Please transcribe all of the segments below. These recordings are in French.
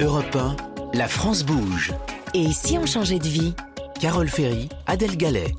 Europe 1, la France bouge. Et si on changeait de vie? Carole Ferry, Adèle Gallet.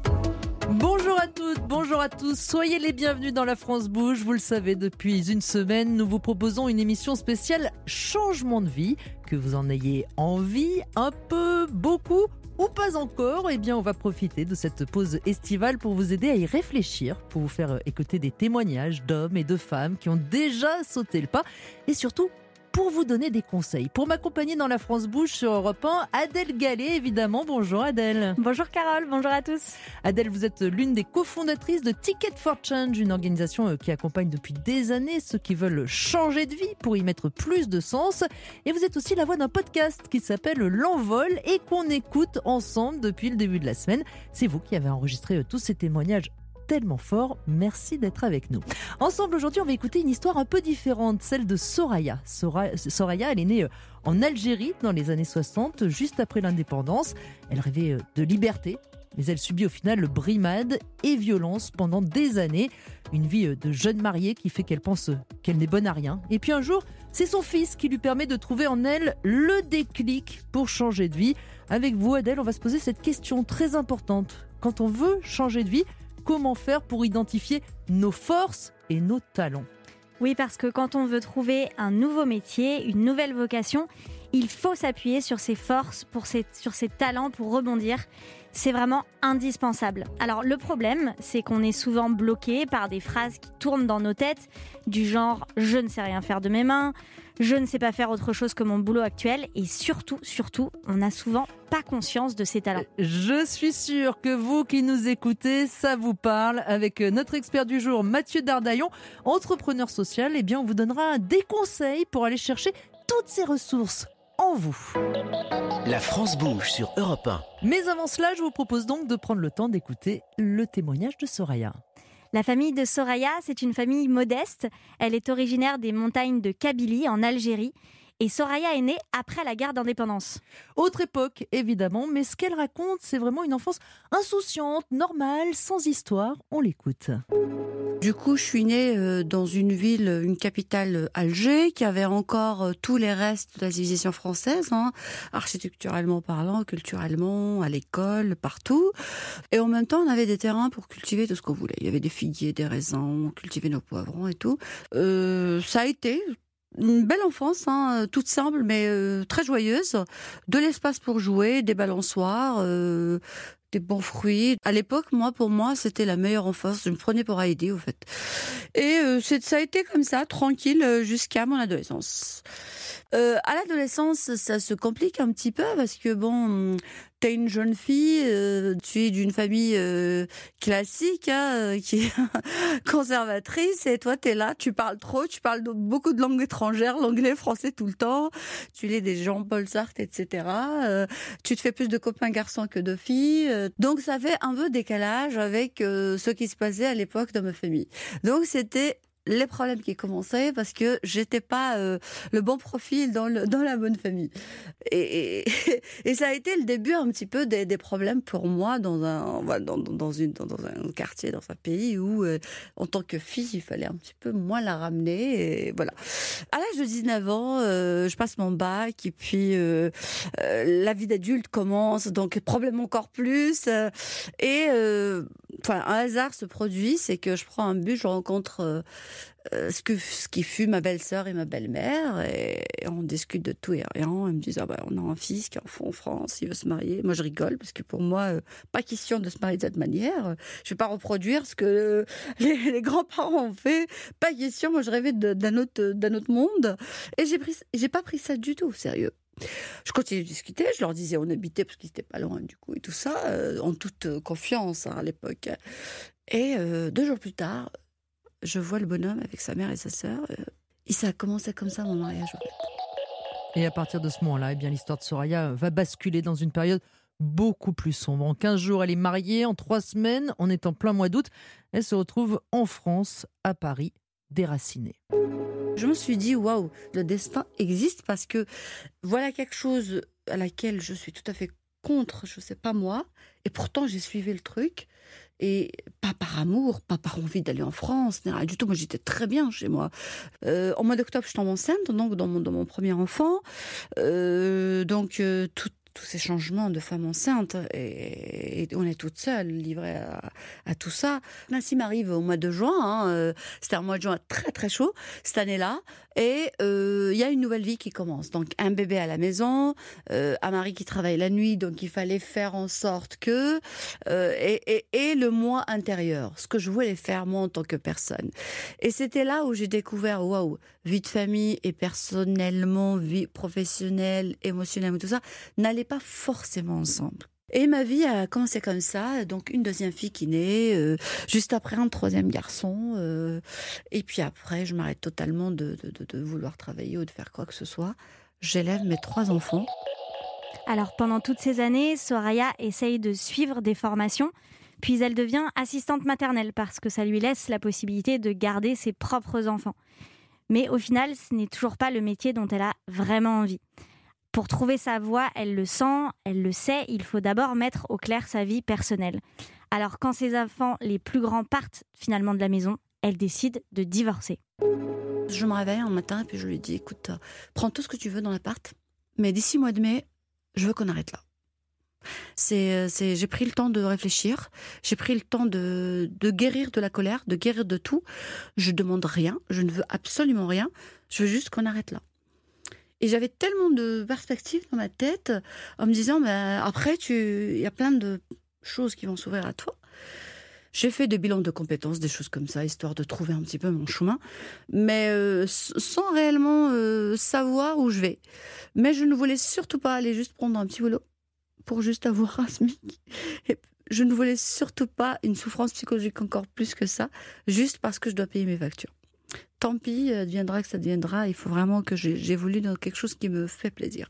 Bonjour à toutes, bonjour à tous, soyez les bienvenus dans la France Bouge. Vous le savez, depuis une semaine, nous vous proposons une émission spéciale Changement de vie. Que vous en ayez envie, un peu, beaucoup ou pas encore, eh bien on va profiter de cette pause estivale pour vous aider à y réfléchir, pour vous faire écouter des témoignages d'hommes et de femmes qui ont déjà sauté le pas et surtout pour vous donner des conseils. Pour m'accompagner dans la France Bouge sur Europe 1, Adèle Gallet, évidemment. Bonjour Adèle. Bonjour Carole, bonjour à tous. Adèle, vous êtes l'une des cofondatrices de Ticket for Change, une organisation euh, qui accompagne depuis des années ceux qui veulent changer de vie pour y mettre plus de sens. Et vous êtes aussi la voix d'un podcast qui s'appelle L'Envol et qu'on écoute ensemble depuis le début de la semaine. C'est vous qui avez enregistré euh, tous ces témoignages tellement fort. Merci d'être avec nous. Ensemble, aujourd'hui, on va écouter une histoire un peu différente, celle de Soraya. Soraya, elle est née euh, en Algérie dans les années 60, juste après l'indépendance. Elle rêvait euh, de liberté, mais elle subit au final le brimade et violence pendant des années. Une vie euh, de jeune mariée qui fait qu'elle pense qu'elle n'est bonne à rien. Et puis un jour, c'est son fils qui lui permet de trouver en elle le déclic pour changer de vie. Avec vous, Adèle, on va se poser cette question très importante. Quand on veut changer de vie, comment faire pour identifier nos forces et nos talents. Oui, parce que quand on veut trouver un nouveau métier, une nouvelle vocation, il faut s'appuyer sur ses forces, sur ses talents pour rebondir. C'est vraiment indispensable. Alors le problème, c'est qu'on est souvent bloqué par des phrases qui tournent dans nos têtes, du genre ⁇ je ne sais rien faire de mes mains ⁇ je ne sais pas faire autre chose que mon boulot actuel et surtout, surtout, on n'a souvent pas conscience de ses talents. Je suis sûre que vous qui nous écoutez, ça vous parle. Avec notre expert du jour, Mathieu Dardaillon, entrepreneur social, eh bien, on vous donnera des conseils pour aller chercher toutes ces ressources en vous. La France bouge sur Europe 1. Mais avant cela, je vous propose donc de prendre le temps d'écouter le témoignage de Soraya. La famille de Soraya, c'est une famille modeste. Elle est originaire des montagnes de Kabylie, en Algérie. Et Soraya est née après la guerre d'indépendance. Autre époque, évidemment, mais ce qu'elle raconte, c'est vraiment une enfance insouciante, normale, sans histoire. On l'écoute. Du coup, je suis née euh, dans une ville, une capitale, euh, Alger, qui avait encore euh, tous les restes de la civilisation française, hein, architecturalement parlant, culturellement, à l'école, partout. Et en même temps, on avait des terrains pour cultiver tout ce qu'on voulait. Il y avait des figuiers, des raisins, on cultivait nos poivrons et tout. ça a été une belle enfance, hein, toute simple mais euh, très joyeuse. De l'espace pour jouer, des balançoires, euh, des bons fruits. À l'époque, moi, pour moi, c'était la meilleure enfance. Je me prenais pour Heidi, au fait. Et euh, ça a été comme ça, tranquille, jusqu'à mon adolescence. Euh, à l'adolescence, ça se complique un petit peu parce que bon, t'es une jeune fille, euh, tu es d'une famille euh, classique, hein, qui est conservatrice, et toi t'es là, tu parles trop, tu parles beaucoup de langues étrangères, l'anglais, français tout le temps, tu lis des Jean-Paul Sartre, etc. tu te fais plus de copains garçons que de filles, donc ça fait un peu décalage avec ce qui se passait à l'époque dans ma famille. Donc c'était les problèmes qui commençaient parce que j'étais pas euh, le bon profil dans, la bonne famille. Et, ça a été le début un petit peu des, problèmes pour moi dans un, dans, une, dans, un quartier, dans un pays où, euh, en tant que fille, il fallait un petit peu moins la ramener. Et voilà. À l'âge de 19 ans, euh, je passe mon bac et puis la vie d'adulte commence, donc problème encore plus. et enfin, un hasard se produit, c'est que je prends un bus, je rencontre euh, ce, que, ce qui fut ma belle-sœur et ma belle-mère, et, on discute de tout et rien. Ils me disent ah bah, on a un fils qui est en France, il veut se marier. Moi je rigole parce que pour moi, euh, pas question de se marier de cette manière. Je vais pas reproduire ce que les, grands-parents ont fait. Pas question. Moi je rêvais d'un autre, d'un autre monde, et j'ai pris, j'ai pas pris ça du tout au sérieux. Je continuais de discuter, je leur disais on habitait parce qu'ils étaient pas loin du coup et tout ça, euh, en toute confiance hein, à l'époque. Et deux jours plus tard, je vois le bonhomme avec sa mère et sa sœur. Euh, et ça a commencé comme ça, mon mariage. Et à partir de ce moment-là, eh bien l'histoire de Soraya va basculer dans une période beaucoup plus sombre. En 15 jours, elle est mariée. En 3 semaines, on est en plein mois d'août, elle se retrouve en France, à Paris, déracinée. Je me suis dit, waouh, le destin existe parce que voilà quelque chose à laquelle je suis tout à fait contre, je ne sais pas moi, et pourtant j'ai suivi le truc. Et pas par amour, pas par envie d'aller en France, rien du tout. Moi, j'étais très bien chez moi. Euh, au mois d'octobre, je tombe enceinte, donc dans mon, dans mon premier enfant. Euh, donc, euh, tout, tous ces changements de femme enceinte et, on est toute seule livrée à, tout ça. Nassim arrive au mois de juin, hein, euh, c'était un mois de juin très très chaud cette année-là et euh, il y a une nouvelle vie qui commence. Donc un bébé à la maison, euh, un mari qui travaille la nuit, donc il fallait faire en sorte que et, et, le mois intérieur, ce que je voulais faire moi en tant que personne. Et c'était là où j'ai découvert waouh, vie de famille et personnellement, vie professionnelle, émotionnelle, tout ça n'allait pas forcément ensemble. Et ma vie a commencé comme ça, donc une deuxième fille qui naît, euh, juste après un troisième garçon, euh, et puis après je m'arrête totalement de, de, vouloir travailler ou de faire quoi que ce soit. J'élève mes trois enfants. Alors pendant toutes ces années, Soraya essaye de suivre des formations, puis elle devient assistante maternelle parce que ça lui laisse la possibilité de garder ses propres enfants. Mais au final, ce n'est toujours pas le métier dont elle a vraiment envie. Pour trouver sa voie, elle le sent, elle le sait, il faut d'abord mettre au clair sa vie personnelle. Alors quand ses enfants les plus grands partent finalement de la maison, elle décide de divorcer. Je me réveille un matin et puis je lui dis écoute, euh, prends tout ce que tu veux dans l'appart, mais d'ici mois de mai, je veux qu'on arrête là. C'est, c'est, j'ai pris le temps de réfléchir, j'ai pris le temps de, de guérir de la colère, de guérir de tout. Je demande rien, je ne veux absolument rien, je veux juste qu'on arrête là. Et j'avais tellement de perspectives dans ma tête en me disant, ben, après, tu... il y a plein de choses qui vont s'ouvrir à toi. J'ai fait des bilans de compétences, des choses comme ça, histoire de trouver un petit peu mon chemin, mais euh, sans réellement euh, savoir où je vais. Mais je ne voulais surtout pas aller juste prendre un petit boulot pour juste avoir un SMIC. Et je ne voulais surtout pas une souffrance psychologique encore plus que ça, juste parce que je dois payer mes factures tant pis, deviendra que ça deviendra. Il faut vraiment que j'évolue dans quelque chose qui me fait plaisir.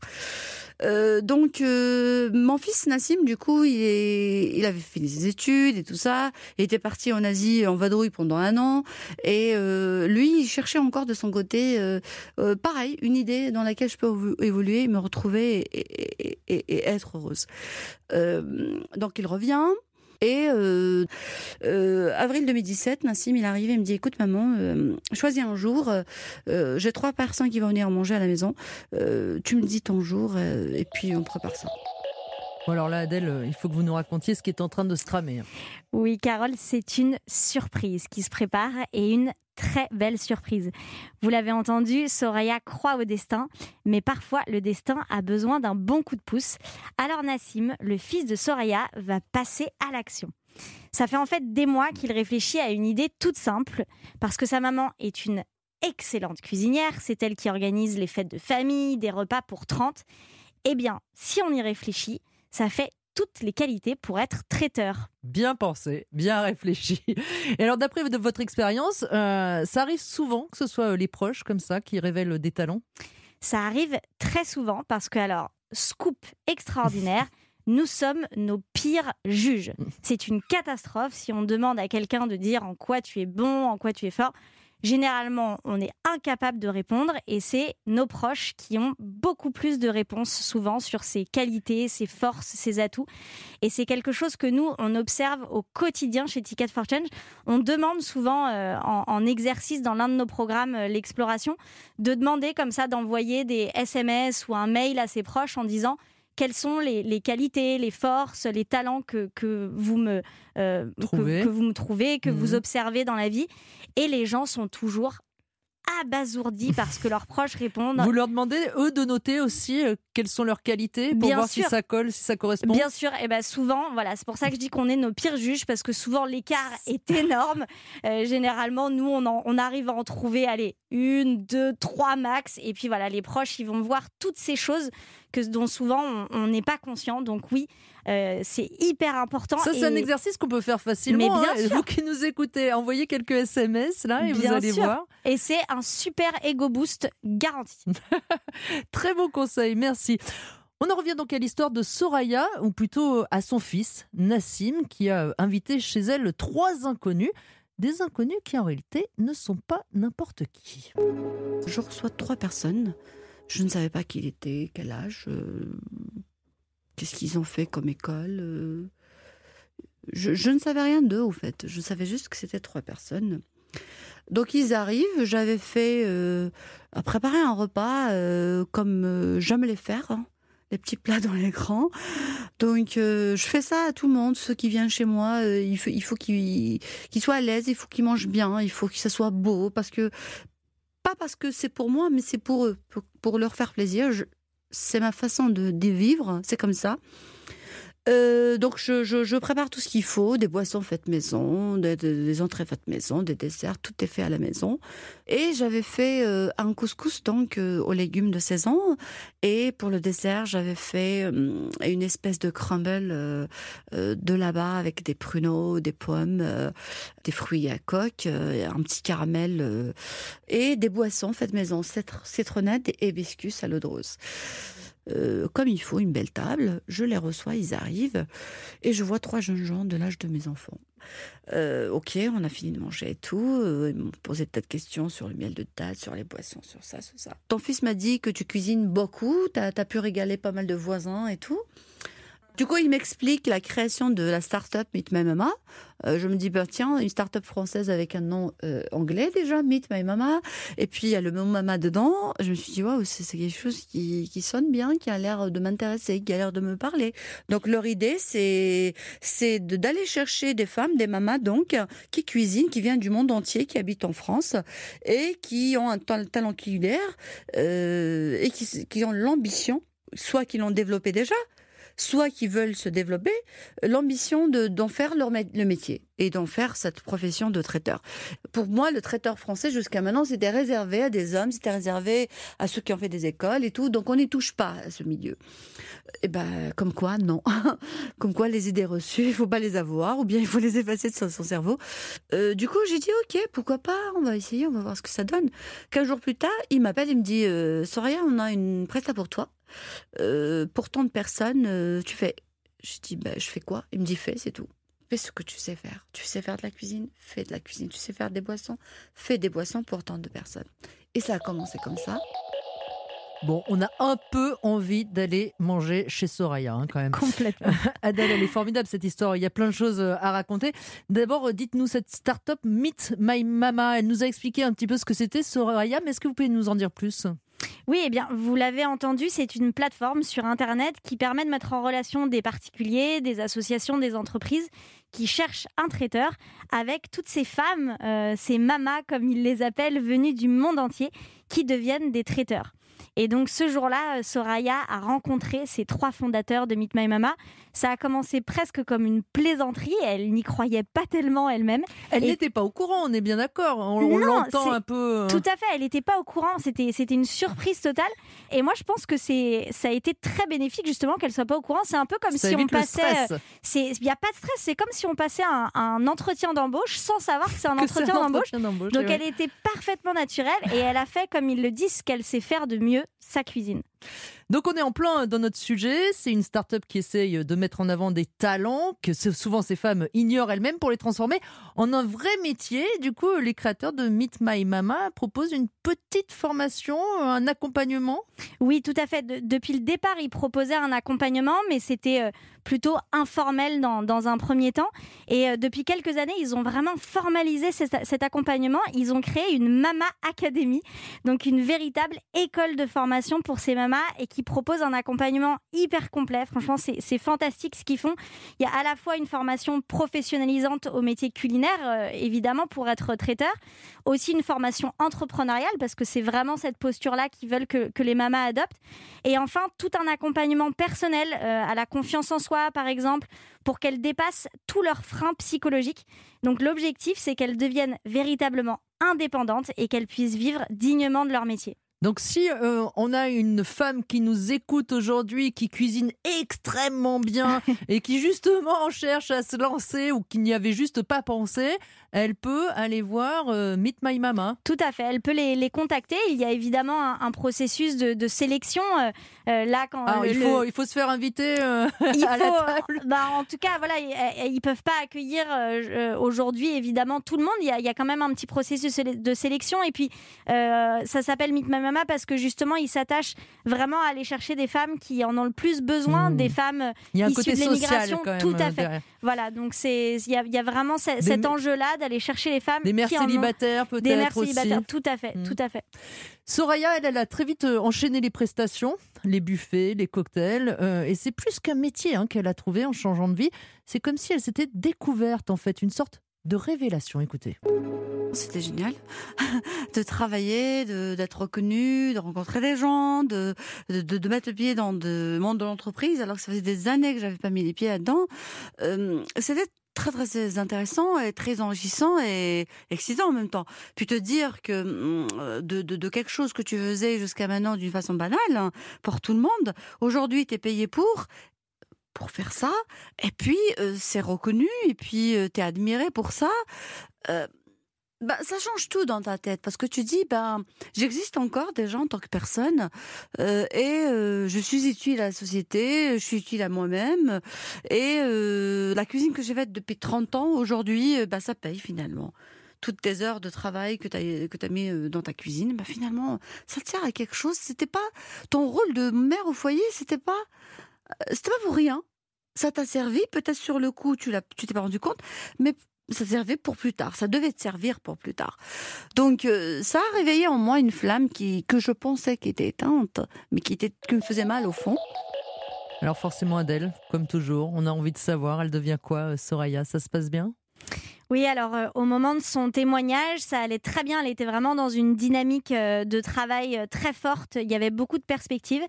Euh, donc, euh, mon fils Nassim, du coup, il, avait fini ses études et tout ça. Il était parti en Asie en vadrouille pendant un an. Et euh, lui, il cherchait encore de son côté, pareil, une idée dans laquelle je peux évoluer, me retrouver et, et être heureuse. donc, il revient. Et euh, euh, avril 2017, Nassim, il arrive et me dit Écoute, maman, euh, choisis un jour. J'ai trois personnes qui vont venir manger à la maison. tu me dis ton jour et puis on prépare ça. Bon alors là, Adèle, il faut que vous nous racontiez ce qui est en train de se tramer. Oui, Carole, c'est une surprise qui se prépare et une très belle surprise. Vous l'avez entendu, Soraya croit au destin, mais parfois le destin a besoin d'un bon coup de pouce. Alors Nassim, le fils de Soraya, va passer à l'action. Ça fait en fait des mois qu'il réfléchit à une idée toute simple, parce que sa maman est une excellente cuisinière, c'est elle qui organise les fêtes de famille, des repas pour 30. Eh bien, si on y réfléchit, ça fait toutes les qualités pour être traiteur. Bien pensé, bien réfléchi. Et alors, d'après votre expérience, euh, ça arrive souvent que ce soit euh, les proches comme ça qui révèlent des talents? Ça arrive très souvent parce que, alors, scoop extraordinaire. nous sommes nos pires juges. C'est une catastrophe si on demande à quelqu'un de dire en quoi tu es bon, en quoi tu es fort. Généralement, on est incapable de répondre et c'est nos proches qui ont beaucoup plus de réponses souvent sur ses qualités, ses forces, ses atouts. Et c'est quelque chose que nous, on observe au quotidien chez Ticket for Change. On demande souvent euh, en, exercice dans l'un de nos programmes, euh, l'exploration, de demander comme ça d'envoyer des SMS ou un mail à ses proches en disant quelles sont les, qualités, les forces, les talents que, que vous me euh, que, vous me trouvez, que vous mhm. observez dans la vie. Et les gens sont toujours abasourdis parce que leurs proches répondent. Vous leur demandez, eux, de noter aussi euh, quelles sont leurs qualités pour voir si ça colle, si ça correspond Bien sûr, et ben souvent, voilà, c'est pour ça que je dis qu'on est nos pires juges parce que souvent l'écart est énorme. Euh, généralement, nous, on, on, arrive à en trouver, allez, une, deux, trois max. Et puis voilà, les proches, ils vont voir toutes ces choses que, dont souvent on n'est pas conscient. Donc oui, euh, c'est hyper important. Ça, c'est un exercice qu'on peut faire facilement. Mais bien hein. Vous qui nous écoutez, envoyez quelques SMS là et vous allez voir. Et c'est un super ego boost garanti. Très bon conseil, merci. On en revient donc à l'histoire de Soraya, ou plutôt à son fils, Nassim, qui a invité chez elle trois inconnus. Des inconnus qui en réalité ne sont pas n'importe qui. Je reçois trois personnes. Je ne savais pas qui il était, quel âge, euh, qu'est-ce qu'ils ont fait comme école. Euh, je, ne savais rien d'eux, au fait. Je savais juste que c'était trois personnes. Donc ils arrivent, j'avais fait euh, préparer un repas euh, comme j'aime les faire, hein, les petits plats dans l'écran. Donc euh, je fais ça à tout le monde, ceux qui viennent chez moi, il faut, il faut qu'ils qu'ils soient à l'aise, il faut qu'ils mangent bien, il faut que ça soit beau, parce que pas parce que c'est pour moi, mais c'est pour eux, pour, leur faire plaisir. C'est ma façon de, de vivre, c'est comme ça. Euh, donc je, prépare tout ce qu'il faut, des boissons faites maison, des, entrées faites maison, des desserts, tout est fait à la maison. Et j'avais fait euh, un couscous donc euh, aux légumes de saison. Et pour le dessert, j'avais fait une espèce de crumble de là-bas avec des pruneaux, des pommes, des fruits à coque, un petit caramel et des boissons faites maison, citr- citronnade et hibiscus à l'eau de rose. Euh, comme il faut, une belle table, je les reçois, ils arrivent, et je vois trois jeunes gens de l'âge de mes enfants. Euh, ok, on a fini de manger et tout. euh, ils m'ont posé tas de questions sur le miel de date, sur les boissons, sur ça, sur ça. Ton fils m'a dit que tu cuisines beaucoup, t'as as pu régaler pas mal de voisins et tout. Du coup, il m'explique la création de la start-up Meet My Mama. Euh, je me dis, bah, tiens, une start-up française avec un nom euh, anglais déjà, Meet My Mama. Et puis, il y a le mot mama dedans. Je me suis dit, waouh, c'est quelque chose qui, sonne bien, qui a l'air de m'intéresser, qui a l'air de me parler. Donc, leur idée, c'est d'aller chercher des femmes, des mamas, donc, qui cuisinent, qui viennent du monde entier, qui habitent en France et qui ont un tal- talent culinaire euh, et qui, qui ont l'ambition, soit qui l'ont développé déjà, soit qui veulent se développer, l'ambition de- d'en faire leur le métier et d'en faire cette profession de traiteur. Pour moi, le traiteur français, jusqu'à maintenant, c'était réservé à des hommes, c'était réservé à ceux qui ont fait des écoles et tout, donc on n'y touche pas à ce milieu. Et ben, comme quoi, non. comme quoi, les idées reçues, il faut pas les avoir, ou bien il faut les effacer de son, cerveau. Euh, du coup, j'ai dit, ok, pourquoi pas, on va essayer, on va voir ce que ça donne. Quinze jours plus tard, il m'appelle, il me dit, euh, Soraya, on a une presta pour toi. Euh, pour tant de personnes, euh, tu fais. Je dis, bah, je fais quoi? Il me dit, fais, c'est tout. Fais ce que tu sais faire. Tu sais faire de la cuisine? Fais de la cuisine. Tu sais faire des boissons? Fais des boissons pour tant de personnes. Et ça a commencé comme ça. Bon, on a un peu envie d'aller manger chez Soraya, hein, quand même. Complètement. Adèle, elle est formidable cette histoire. Il y a plein de choses euh, à raconter. D'abord, euh, dites-nous cette start-up Meet My Mama. Elle nous a expliqué un petit peu ce que c'était Soraya, mais est-ce que vous pouvez nous en dire plus? Oui, eh bien, vous l'avez entendu, c'est une plateforme sur Internet qui permet de mettre en relation des particuliers, des associations, des entreprises qui cherchent un traiteur avec toutes ces femmes, euh, ces mamas, comme ils les appellent, venues du monde entier, qui deviennent des traiteurs. Et donc ce jour-là, euh, Soraya a rencontré ces trois fondateurs de Meet My Mama. Ça a commencé presque comme une plaisanterie. Elle n'y croyait pas tellement elle-même. Elle Et- n'était pas au courant, on est bien d'accord. On, l'entend un peu. euh, Tout à fait, elle n'était pas au courant, c'était une surprise totale. Et moi, je pense que ça a été très bénéfique justement qu'elle soit pas au courant. C'est un peu comme ça si on passait. euh, Il n'y a pas de stress, c'est comme si on passait un, un entretien d'embauche sans savoir que c'est un Que entretien d'embauche. Donc elle était parfaitement naturelle et elle a fait, comme ils le disent, ce qu'elle sait faire de mieux, sa cuisine. Donc on est en plein dans notre sujet. C'est une start-up qui essaye de mettre en avant des talents que souvent ces femmes ignorent elles-mêmes pour les transformer en un vrai métier. Du coup, les créateurs de Meet My Mama proposent une petite formation, un accompagnement. Oui, tout à fait. De- depuis le départ, ils proposaient un accompagnement, mais c'était euh, plutôt informel dans, dans un premier temps. Et euh, depuis quelques années, ils ont vraiment formalisé cet, cet accompagnement. Ils ont créé une Mama Academy, donc une véritable école de formation pour ces mamas et qui propose un accompagnement hyper complet. Franchement, c'est fantastique ce qu'ils font. Il y a à la fois une formation professionnalisante au métier culinaire, euh, évidemment, pour être traiteur, aussi une formation entrepreneuriale, parce que c'est vraiment cette posture-là qu'ils veulent que, que les mamas adoptent. Et enfin, tout un accompagnement personnel euh, à la confiance en soi, par exemple, pour qu'elles dépassent tous leurs freins psychologiques. Donc l'objectif, c'est qu'elles deviennent véritablement indépendantes et qu'elles puissent vivre dignement de leur métier. Donc si euh, on a une femme qui nous écoute aujourd'hui, qui cuisine extrêmement bien et qui justement cherche à se lancer ou qui n'y avait juste pas pensé, elle peut aller voir euh, Meet My Mama. Tout à fait, elle peut les, les contacter. Il y a évidemment un, un processus de, de sélection. euh, là, quand Alors, le- il, le- faut, il faut se faire inviter il à la table. bah, en tout cas, voilà, ils, ils peuvent pas accueillir aujourd'hui évidemment tout le monde. Il y, a, il y a quand même un petit processus de séle- de sélection et puis ça s'appelle Meet My Mama Mama parce que justement, il s'attache vraiment à aller chercher des femmes qui en ont le plus besoin, Mmh. des femmes Il y a un issues côté de l'immigration. Tout à euh, fait. derrière. Voilà, donc c'est il y y a vraiment Des cet enjeu-là d'aller chercher les femmes Des mères qui célibataires peut-être des mères aussi. célibataires. Tout à fait, Mm. tout à fait. Soraya, elle, elle a très vite euh, enchaîné les prestations, les buffets, les cocktails, euh, et c'est plus qu'un métier hein, qu'elle a trouvé en changeant de vie. C'est comme si elle s'était découverte en fait, une sorte de révélation. Écoutez. C'était génial de travailler, d'être reconnue, de rencontrer des gens, de, de, mettre le pied dans le monde de l'entreprise, alors que ça faisait des années que j'avais pas mis les pieds là-dedans. Euh, C'était très très intéressant et très enrichissant et excitant en même temps. Puis te dire que de, de, de quelque chose que tu faisais jusqu'à maintenant d'une façon banale hein, pour tout le monde, aujourd'hui tu es payé pour pour faire ça et puis euh, c'est reconnu et puis tu es admiré pour ça. Euh, bah, ça change tout dans ta tête parce que tu dis ben j'existe encore déjà en tant que personne euh, et euh, je suis utile à la société, je suis utile à moi-même et euh, la cuisine que j'ai faite depuis 30 ans aujourd'hui euh, bah, ça paye finalement. Toutes tes heures de travail que tu as, mis euh, dans ta cuisine, bah, finalement, ça te sert à quelque chose. C'était pas ton rôle de mère au foyer, c'était pas, euh, c'était pas pour rien. Ça t'a servi, peut-être sur le coup, tu l'as, tu t'es pas rendu compte, mais ça servait pour plus tard, ça devait te servir pour plus tard. Donc euh, ça a réveillé en moi une flamme qui que je pensais qui était éteinte, mais qui était qui me faisait mal au fond. Alors forcément Adèle, comme toujours, on a envie de savoir, elle devient quoi euh, Soraya? Ça se passe bien? Oui, alors euh, au moment de son témoignage, ça allait très bien. Elle était vraiment dans une dynamique euh, de travail euh, très forte. Il y avait beaucoup de perspectives.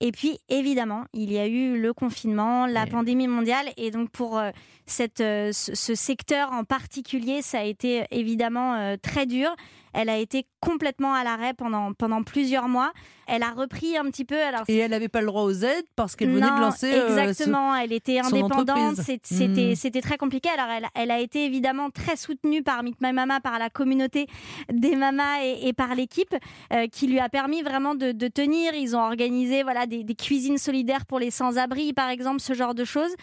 Et puis, évidemment, il y a eu le confinement, la pandémie mondiale. Et donc, pour cette, ce, ce secteur en particulier, ça a été évidemment très dur. Elle a été complètement à l'arrêt pendant, pendant plusieurs mois. Elle a repris un petit peu. Alors, Et elle n'avait pas le droit aux aides parce qu'elle venait non, de lancer ce- exactement. Elle était indépendante. C'est- C'était très compliqué. Alors, elle, elle a été évidemment très soutenue par Meet My Mama, par la communauté des mamas et, et par l'équipe, euh, qui lui a permis vraiment de, de tenir. Ils ont organisé voilà des, des cuisines solidaires pour les sans-abri, par exemple, ce genre de choses.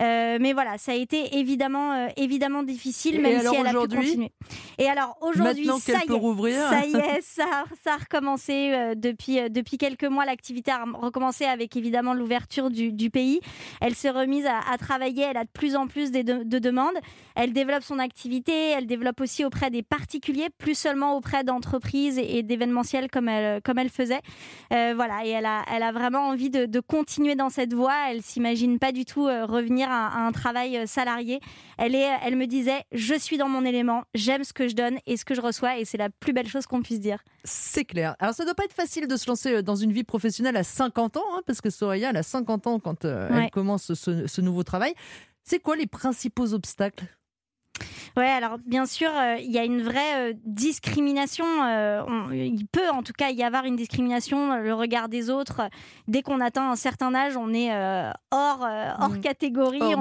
Euh, mais voilà, ça a été évidemment euh, évidemment difficile, même si elle a pu continuer. Et alors aujourd'hui, ça y est, ça y est, ça, ça a recommencé depuis, depuis quelques mois. L'activité a recommencé avec évidemment l'ouverture du, du pays. Elle s'est remise à, à travailler. Elle a de plus en plus de demandes. Elle développe son activité. Elle développe aussi auprès des particuliers, plus seulement auprès d'entreprises et, d'événementiels comme elle, comme elle faisait. Euh, voilà. Et elle a, elle a vraiment envie de, de continuer dans cette voie. Elle s'imagine pas du tout euh, revenir à, à un travail euh, salarié. Elle, est, elle me disait, je suis dans mon élément, j'aime ce que je donne et ce que je reçois, et c'est la plus belle chose qu'on puisse dire. C'est clair. Alors ça doit pas être facile de se lancer dans une vie professionnelle à 50 ans, hein, parce que Soraya, elle a 50 ans quand euh, Ouais. elle commence ce, ce nouveau travail. C'est quoi les principaux obstacles? Ouais, alors bien sûr, euh, il y a une vraie euh, discrimination. euh, on- il peut en tout cas y avoir une discrimination, le regard des autres. Dès qu'on atteint un certain âge, on est hors, hors Mhm. catégorie, Hors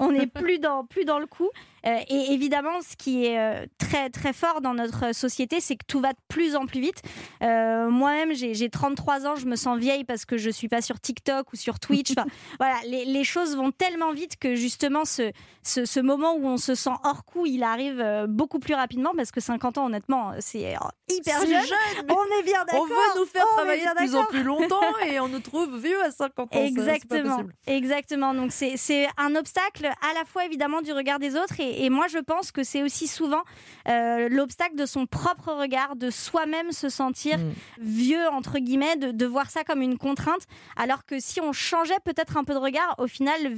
on n'est plus dans, plus dans le coup. Euh, et évidemment, ce qui est euh, très, très fort dans notre société, c'est que tout va de plus en plus vite. Euh, Moi-même, j'ai j'ai 33 ans, je me sens vieille parce que je suis pas sur TikTok ou sur Twitch. Enfin, voilà, les, les choses vont tellement vite que justement, ce, ce, ce moment où on se sent hors coup, il arrive beaucoup plus rapidement parce que 50 ans, honnêtement, c'est hyper jeune. jeune, On est bien d'accord. on veut nous faire on travailler de plus en plus longtemps et on nous trouve vieux à 50 ans. ça, c'est pas Exactement, possible. exactement. Donc c'est c'est un obstacle à la fois évidemment du regard des autres et, et moi je pense que c'est aussi souvent euh, l'obstacle de son propre regard, de soi-même se sentir Mm. vieux entre guillemets, de, de voir ça comme une contrainte. Alors que si on changeait peut-être un peu de regard, au final,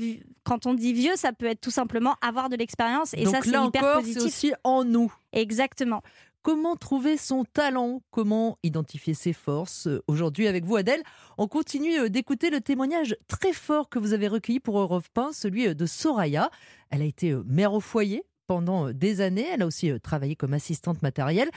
quand on dit vieux, ça peut être tout simplement avoir de l'expérience et Donc ça c'est hyper encore, c'est positif. aussi en nous. Exactement. Comment trouver son talent? Comment identifier ses forces? Aujourd'hui, avec vous, Adèle, on continue euh, d'écouter le témoignage très fort que vous avez recueilli pour Europe 1, celui euh, de Soraya. Elle a été euh, mère au foyer pendant des années. Elle a aussi travaillé comme assistante matérielle.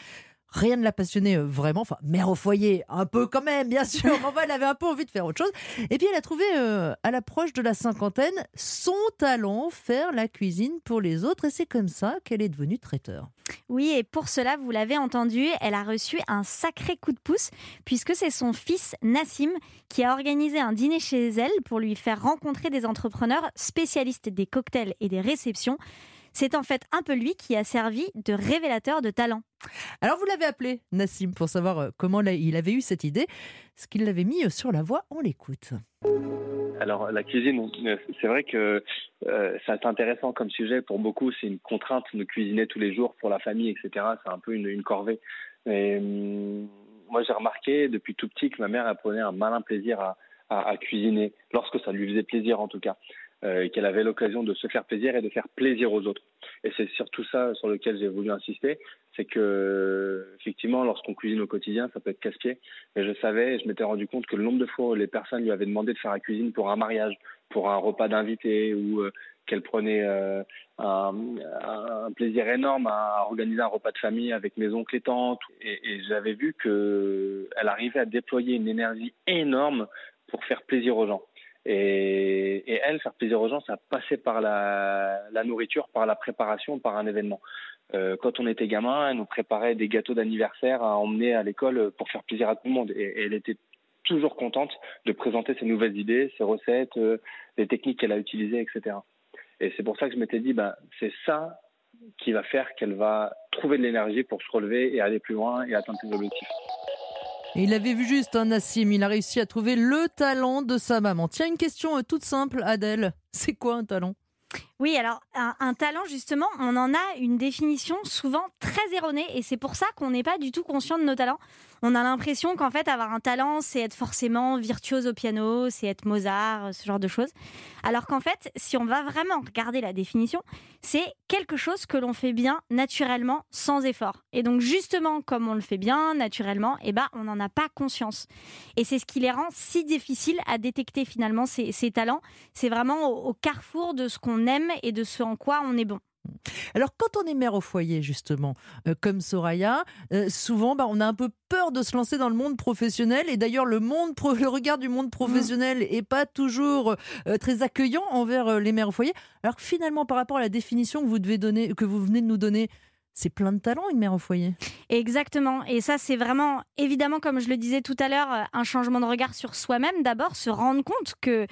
Rien ne l'a passionnée euh, vraiment. Enfin, mère au foyer, un peu quand même, bien sûr. Mais enfin, elle avait un peu envie de faire autre chose. Et puis, elle a trouvé, euh, à l'approche de la cinquantaine, son talent, faire la cuisine pour les autres. Et c'est comme ça qu'elle est devenue traiteur. Oui, et pour cela, vous l'avez entendu, elle a reçu un sacré coup de pouce, puisque c'est son fils Nassim qui a organisé un dîner chez elle pour lui faire rencontrer des entrepreneurs spécialistes des cocktails et des réceptions. C'est en fait un peu lui qui a servi de révélateur de talent. Alors vous l'avez appelé Nassim pour savoir euh, comment il avait eu cette idée. Ce qu'il l'avait mis euh, sur la voie, on l'écoute. Alors la cuisine, c'est vrai que euh, c'est intéressant comme sujet. Pour beaucoup, c'est une contrainte de cuisiner tous les jours pour la famille, etc. C'est un peu une, corvée. Et, hum, moi, j'ai remarqué depuis tout petit que ma mère prenait un malin plaisir à, à, cuisiner, lorsque ça lui faisait plaisir en tout cas, euh, qu'elle avait l'occasion de se faire plaisir et de faire plaisir aux autres. Et c'est surtout ça sur lequel j'ai voulu insister, c'est que effectivement, lorsqu'on cuisine au quotidien, ça peut être casse-pied. Mais je savais, je m'étais rendu compte que le nombre de fois où les personnes lui avaient demandé de faire la cuisine pour un mariage, pour un repas d'invité ou euh, qu'elle prenait euh, un, plaisir énorme à organiser un repas de famille avec mes oncles et tantes. Et j'avais vu qu'elle arrivait à déployer une énergie énorme pour faire plaisir aux gens. Et, elle, faire plaisir aux gens, ça passait par la, la nourriture, par la préparation, par un événement. Euh, quand on était gamin, elle nous préparait des gâteaux d'anniversaire à emmener à l'école pour faire plaisir à tout le monde. Et, elle était toujours contente de présenter ses nouvelles idées, ses recettes, euh, les techniques qu'elle a utilisées, etc. Et c'est pour ça que je m'étais dit, bah, c'est ça qui va faire qu'elle va trouver de l'énergie pour se relever et aller plus loin et atteindre ses objectifs il avait vu juste un Nassim, il a réussi à trouver le talent de sa maman. Tiens, une question euh, toute simple, Adèle. C'est quoi un talent? Oui, alors un, talent, justement, on en a une définition souvent très erronée et c'est pour ça qu'on n'est pas du tout conscient de nos talents. On a l'impression qu'en fait, avoir un talent, c'est être forcément virtuose au piano, c'est être Mozart, ce genre de choses. Alors qu'en fait, si on va vraiment regarder la définition, c'est quelque chose que l'on fait bien naturellement, sans effort. Et donc, justement, comme on le fait bien naturellement, eh ben, on n'en a pas conscience. Et c'est ce qui les rend si difficiles à détecter finalement ces, talents. C'est vraiment au carrefour de ce qu'on aime et de ce en quoi on est bon. Alors, quand on est mère au foyer, justement, euh, comme Soraya, euh, souvent, bah, on a un peu peur de se lancer dans le monde professionnel. Et d'ailleurs, le, monde le regard du monde professionnel n'est pas toujours euh, très accueillant envers les mères au foyer. Alors, finalement, par rapport à la définition que vous, devez donner, que vous venez de nous donner, c'est plein de talent, une mère au foyer. Exactement. Et ça, c'est vraiment, évidemment, comme je le disais tout à l'heure, un changement de regard sur soi-même. D'abord, se rendre compte que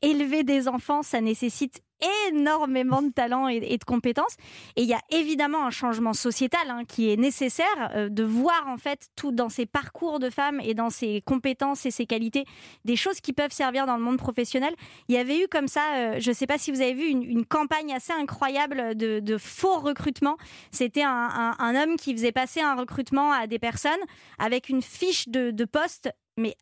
élever des enfants, ça nécessite énormément de talent et, de compétences. Et il y a évidemment un changement sociétal hein, qui est nécessaire euh, de voir en fait tout dans ces parcours de femmes et dans ses compétences et ses qualités des choses qui peuvent servir dans le monde professionnel. Il y avait eu comme ça, euh, je ne sais pas si vous avez vu, une, campagne assez incroyable de, faux recrutement. C'était un, homme qui faisait passer un recrutement à des personnes avec une fiche de poste mais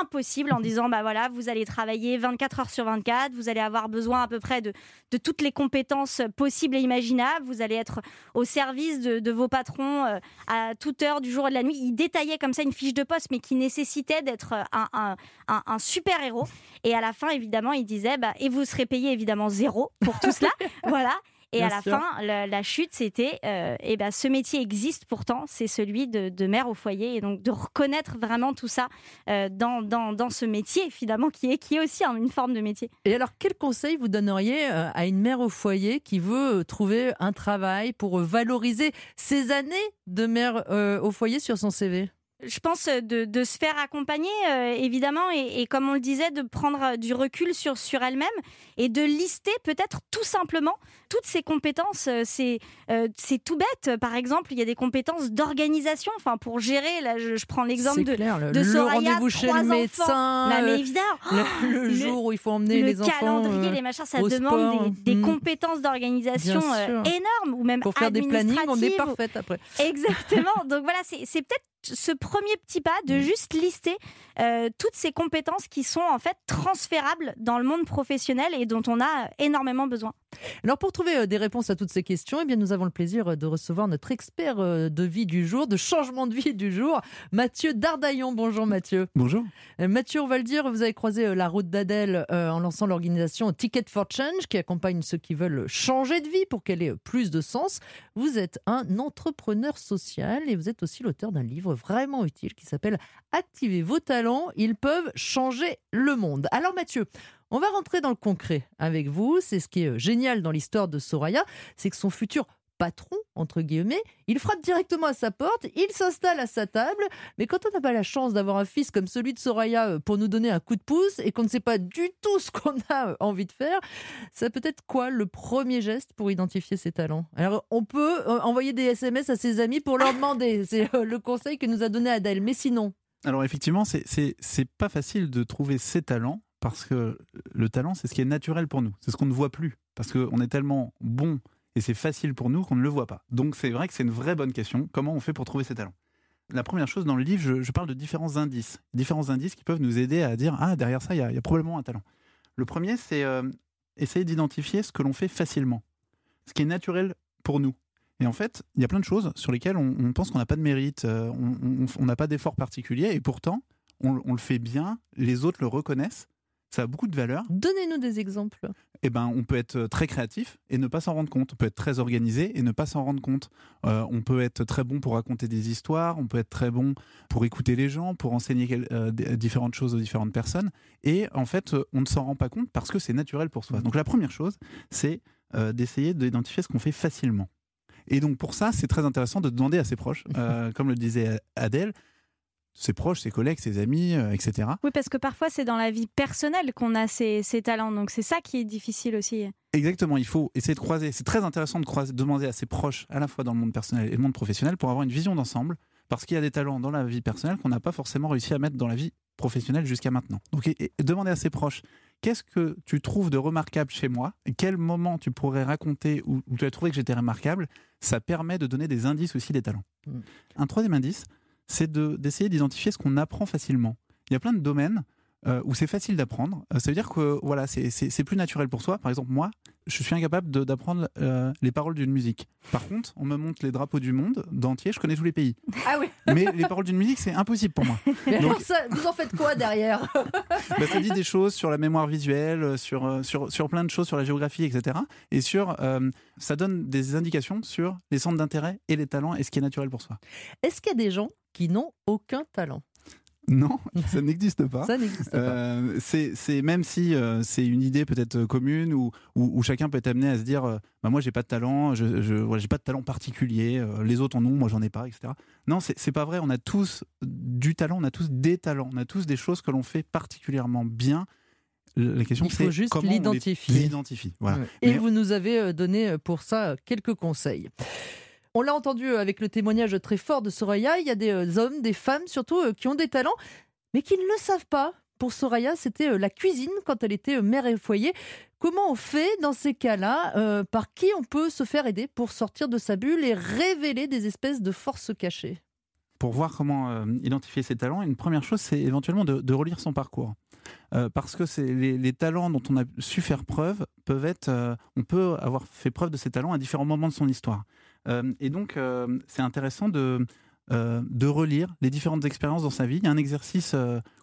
impossible en disant bah voilà vous allez travailler 24 heures sur 24 vous allez avoir besoin à peu près de, de toutes les compétences possibles et imaginables vous allez être au service de, vos patrons euh, à toute heure du jour et de la nuit. Il détaillait comme ça une fiche de poste mais qui nécessitait d'être un, un, un, super héros. Et à la fin évidemment il disait bah, et vous serez payé évidemment zéro pour tout cela. Voilà et à la fin, la, chute, c'était, euh, eh ben, ce métier existe pourtant, c'est celui de, mère au foyer. Et donc de reconnaître vraiment tout ça euh, dans, dans, dans, ce métier, finalement, qui est, qui est aussi une forme de métier. Et alors, quel conseil vous donneriez euh, à une mère au foyer qui veut trouver un travail pour valoriser ses années de mère au foyer sur son CV je pense euh, de, de, se faire accompagner, euh, évidemment, et, et, comme on le disait, de prendre euh, du recul sur, sur elle-même et de lister peut-être tout simplement toutes ses compétences. C'est c'est tout bête. Par exemple, il y a des compétences d'organisation, enfin pour gérer. Là, je, prends l'exemple de, le, de Soraya, rendez-vous chez le médecin, mais évidemment, le, jour où il faut emmener les enfants, le calendrier, les machins, ça demande des, des mm. compétences d'organisation énormes ou même pour faire des plannings, on est parfaite après. Exactement. Donc voilà, c'est peut-être ce premier petit pas de mm. juste lister euh, toutes ces compétences qui sont en fait transférables dans le monde professionnel et dont on a énormément besoin. Alors pour trouver euh, des réponses à toutes ces questions, eh bien nous avons le plaisir euh, de recevoir notre expert de vie du jour, de changement de vie du jour, Mathieu Dardaillon. Bonjour Mathieu. Bonjour. Mathieu, on va le dire, vous avez croisé la route d'Adèle en lançant l'organisation Ticket for Change qui accompagne ceux qui veulent changer de vie pour qu'elle ait plus de sens. Vous êtes un entrepreneur social et vous êtes aussi l'auteur d'un livre vraiment utile qui s'appelle Activez vos talents, ils peuvent changer le monde. Alors Mathieu, on va rentrer dans le concret avec vous. C'est ce qui est génial dans l'histoire de Soraya, c'est que son futur patron, entre guillemets, il frappe directement à sa porte, il s'installe à sa table, mais quand on n'a pas la chance d'avoir un fils comme celui de Soraya euh, pour nous donner un coup de pouce et qu'on ne sait pas du tout ce qu'on a euh, envie de faire, ça peut être quoi le premier geste pour identifier ses talents? Alors on peut euh, envoyer des SMS à ses amis pour leur demander, c'est le conseil que nous a donné Adèle, mais sinon Alors effectivement, c'est pas facile de trouver ses talents parce que le talent, c'est ce qui est naturel pour nous, c'est ce qu'on ne voit plus, parce qu'on est tellement bon et c'est facile pour nous qu'on ne le voit pas. Donc c'est vrai que c'est une vraie bonne question. Comment on fait pour trouver ses talents? La première chose dans le livre, je, parle de différents indices. Différents indices qui peuvent nous aider à dire Ah, derrière ça, il y, a probablement un talent. Le premier, c'est euh, essayer d'identifier ce que l'on fait facilement, ce qui est naturel pour nous. Et en fait, il y a plein de choses sur lesquelles on, pense qu'on n'a pas de mérite, euh, on n'a pas d'effort particulier, et pourtant, on, on, le fait bien, les autres le reconnaissent, ça a beaucoup de valeur. Donnez-nous des exemples. Eh ben, on peut être euh, très créatif et ne pas s'en rendre compte. On peut être très organisé et ne pas s'en rendre compte. Euh, on peut être très bon pour raconter des histoires. On peut être très bon pour écouter les gens, pour enseigner euh, différentes choses aux différentes personnes. Et en fait, on ne s'en rend pas compte parce que c'est naturel pour soi. Donc la première chose, c'est d'essayer d'identifier ce qu'on fait facilement. Et donc pour ça, c'est très intéressant de demander à ses proches, comme le disait Adèle, ses proches, ses collègues, ses amis, euh, etc. Oui, parce que parfois c'est dans la vie personnelle qu'on a ces, talents, donc c'est ça qui est difficile aussi. Exactement, il faut essayer de croiser. C'est très intéressant de croiser, demander à ses proches, à la fois dans le monde personnel et le monde professionnel, pour avoir une vision d'ensemble, parce qu'il y a des talents dans la vie personnelle qu'on n'a pas forcément réussi à mettre dans la vie professionnelle jusqu'à maintenant. Donc, demander à ses proches, qu'est-ce que tu trouves de remarquable chez moi? Quel moment tu pourrais raconter où, tu as trouvé que j'étais remarquable Ça permet de donner des indices aussi des talents. Mmh. Un troisième indice, c'est d'essayer d'identifier ce qu'on apprend facilement. Il y a plein de domaines euh, où c'est facile d'apprendre. Euh, ça veut dire que voilà, c'est plus naturel pour soi. Par exemple, moi, je suis incapable d'apprendre euh, les paroles d'une musique. Par contre, on me montre les drapeaux du monde d'entier, je connais tous les pays. Ah oui. Mais les paroles d'une musique, c'est impossible pour moi. Donc, ça, vous en faites quoi derrière? Bah, Ça dit des choses sur la mémoire visuelle, sur, sur, sur plein de choses, sur la géographie, etc. Et sur, ça donne des indications sur les centres d'intérêt et les talents et ce qui est naturel pour soi. Est-ce qu'il y a des gens qui n'ont aucun talent. Non, ça n'existe pas. ça n'existe pas. Euh, c'est même si euh, c'est une idée peut-être commune où, où, chacun peut être amené à se dire, euh, bah moi j'ai pas de talent, je, je j'ai pas de talent particulier, les autres en ont, moi j'en ai pas, etc. Non, c'est pas vrai. On a tous du talent, on a tous des talents, on a tous des choses que l'on fait particulièrement bien. La question c'est comment l'identifier. on l'identifie. Voilà. Et vous nous avez donné pour ça quelques conseils. On l'a entendu euh, avec le témoignage très fort de Soraya, il y a des euh, hommes, des femmes surtout, euh, qui ont des talents, mais qui ne le savent pas. Pour Soraya, c'était la cuisine quand elle était mère et foyer. Comment on fait dans ces cas-là Par qui on peut se faire aider pour sortir de sa bulle et révéler des espèces de forces cachées? Pour voir comment identifier ses talents, une première chose, c'est éventuellement de, relire son parcours. parce que les, les, talents dont on a su faire preuve peuvent être, on peut avoir fait preuve de ses talents à différents moments de son histoire. Euh, et donc, euh, c'est intéressant de, euh, de relire les différentes expériences dans sa vie. Il y a un exercice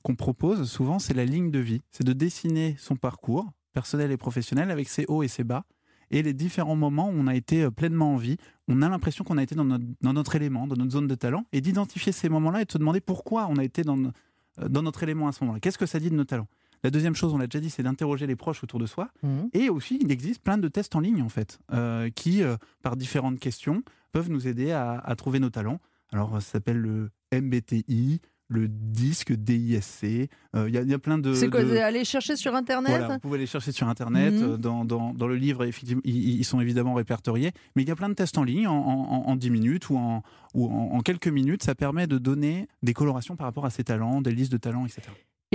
qu'on propose souvent, c'est la ligne de vie. C'est de dessiner son parcours personnel et professionnel avec ses hauts et ses bas et les différents moments où on a été pleinement en vie. On a l'impression qu'on a été dans notre, élément, dans notre zone de talent, et d'identifier ces moments-là et de se demander pourquoi on a été dans, dans notre élément à ce moment-là. Qu'est-ce que ça dit de nos talents? La deuxième chose, on l'a déjà dit, c'est d'interroger les proches autour de soi. Mhm. Et aussi, il existe plein de tests en ligne, en fait, euh, qui, euh, par différentes questions, peuvent nous aider à, trouver nos talents. Alors, ça s'appelle le MBTI, le disque DISC. Il euh, y, a plein de. C'est quoi Aller chercher sur Internet Vous pouvez aller chercher sur Internet. Mhm. Dans, dans, le livre, effectivement, ils, sont évidemment répertoriés. Mais il y a plein de tests en ligne en, en, 10 minutes ou, en, ou en, quelques minutes. Ça permet de donner des colorations par rapport à ses talents, des listes de talents, etc.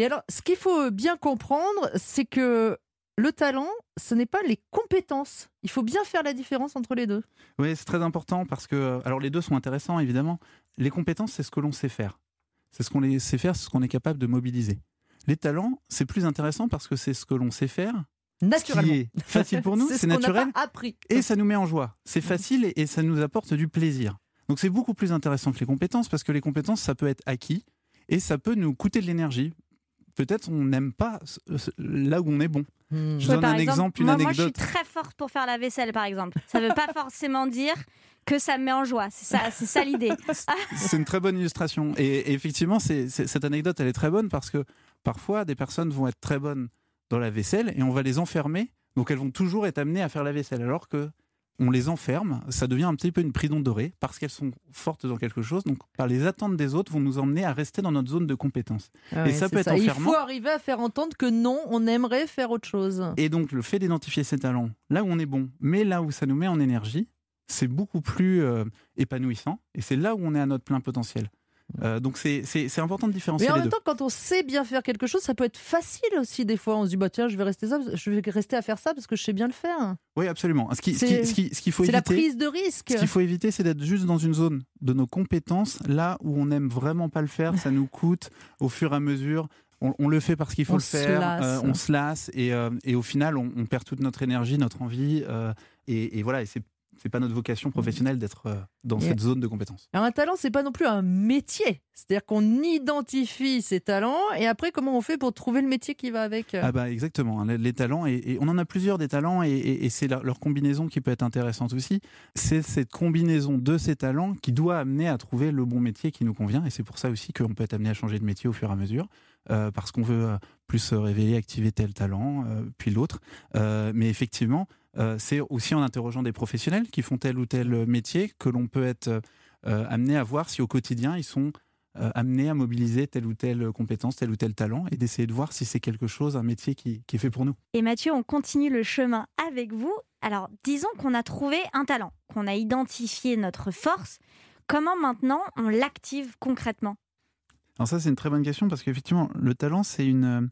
Et alors, ce qu'il faut bien comprendre, c'est que le talent, ce n'est pas les compétences. Il faut bien faire la différence entre les deux. Oui, c'est très important parce que, euh, alors les deux sont intéressants évidemment. Les compétences, c'est ce que l'on sait faire. C'est ce qu'on sait faire, c'est ce qu'on est capable de mobiliser. Les talents, c'est plus intéressant parce que c'est ce que l'on sait faire. Naturellement. Ce qui est facile pour nous, c'est naturel. appris. Et ça nous met en joie. C'est facile et ça nous apporte du plaisir. Donc c'est beaucoup plus intéressant que les compétences parce que les compétences, ça peut être acquis et ça peut nous coûter de l'énergie peut-être on n'aime pas là où on est bon. Hmm. Je donne un exemple, une moi, anecdote. Moi, je suis très forte pour faire la vaisselle, par exemple. Ça ne veut pas forcément dire que ça me met en joie. C'est ça, c'est ça l'idée. c'est une très bonne illustration. Et, effectivement, cette anecdote, elle est très bonne parce que parfois, des personnes vont être très bonnes dans la vaisselle et on va les enfermer. Donc, elles vont toujours être amenées à faire la vaisselle. Alors que on les enferme, ça devient un petit peu une prison dorée parce qu'elles sont fortes dans quelque chose. Donc, par les attentes des autres, vont nous emmener à rester dans notre zone de compétence. Ah et ça peut être enfermant. Il faut arriver à faire entendre que non, on aimerait faire autre chose. Et donc, le fait d'identifier ses talents, là où on est bon, mais là où ça nous met en énergie, c'est beaucoup plus euh, épanouissant. Et c'est là où on est à notre plein potentiel. Euh, donc c'est important de différencier Mais en les même deux. temps, quand on sait bien faire quelque chose, ça peut être facile aussi. Des fois, on se dit bah tiens, je vais rester ça, je vais rester à faire ça parce que je sais bien le faire. Oui, absolument. Ce qu'il C'est- ce qui, ce qu'il faut la prise de risque. ce qu'il faut éviter, c'est d'être juste dans une zone de nos compétences, là où on n'aime vraiment pas le faire, ça nous coûte au fur et à mesure. On, on le fait parce qu'il faut On le faire, euh, on se lasse et, euh, et au final, on, on perd toute notre énergie, notre envie. euh, et, et voilà, et c'est c'est pas notre vocation professionnelle d'être euh, dans Et- cette zone de compétence. Alors, un talent, c'est pas non plus un métier. C'est-à-dire qu'on identifie ses talents et après, comment on fait pour trouver le métier qui va avec Ah bah exactement, les, les talents, et, et on en a plusieurs des talents, et, et- et c'est leur, combinaison qui peut être intéressante aussi. C'est cette combinaison de ces talents qui doit amener à trouver le bon métier qui nous convient, et c'est pour ça aussi qu'on peut être amené à changer de métier au fur et à mesure, euh, parce qu'on veut euh, plus se révéler, activer tel talent, euh, puis l'autre. Euh, mais effectivement, euh, c'est aussi en interrogeant des professionnels qui font tel ou tel métier que l'on peut être euh, amené à voir si au quotidien ils sont euh, amenés à mobiliser telle ou telle compétence, tel ou tel talent, et d'essayer de voir si c'est quelque chose, un métier qui, qui est fait pour nous. Et Mathieu, on continue le chemin avec vous. Alors, disons qu'on a trouvé un talent, qu'on a identifié notre force. Comment maintenant on l'active concrètement? Alors ça, c'est une très bonne question parce qu'effectivement, le talent, c'est une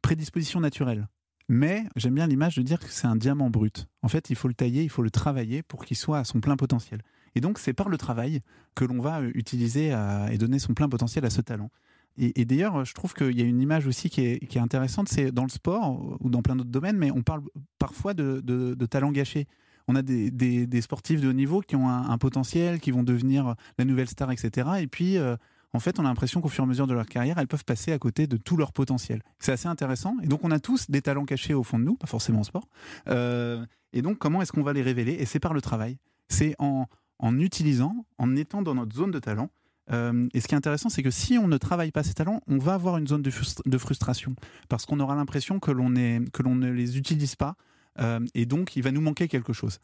prédisposition naturelle. Mais j'aime bien l'image de dire que c'est un diamant brut. En fait, il faut le tailler, il faut le travailler pour qu'il soit à son plein potentiel. Et donc, c'est par le travail que l'on va euh, utiliser à- et donner son plein potentiel à ce talent. Et, d'ailleurs, je trouve qu'il y a une image aussi qui est, intéressante, c'est dans le sport ou dans plein d'autres domaines, mais on parle parfois de, talent gâché. On a des, sportifs de haut niveau qui ont un, un potentiel, qui vont devenir la nouvelle star, etc. Et puis, euh, en fait, on a l'impression qu'au fur et à mesure de leur carrière, elles peuvent passer à côté de tout leur potentiel. C'est assez intéressant. Et donc, on a tous des talents cachés au fond de nous, pas forcément en sport. Euh, et donc, comment est-ce qu'on va les révéler? Et c'est par le travail. C'est en, en utilisant, en étant dans notre zone de talent. Euh, et ce qui est intéressant, c'est que si on ne travaille pas ces talents, on va avoir une zone de, de frustration. Parce qu'on aura l'impression que l'on ne les utilise pas. Euh, et donc, il va nous manquer quelque chose.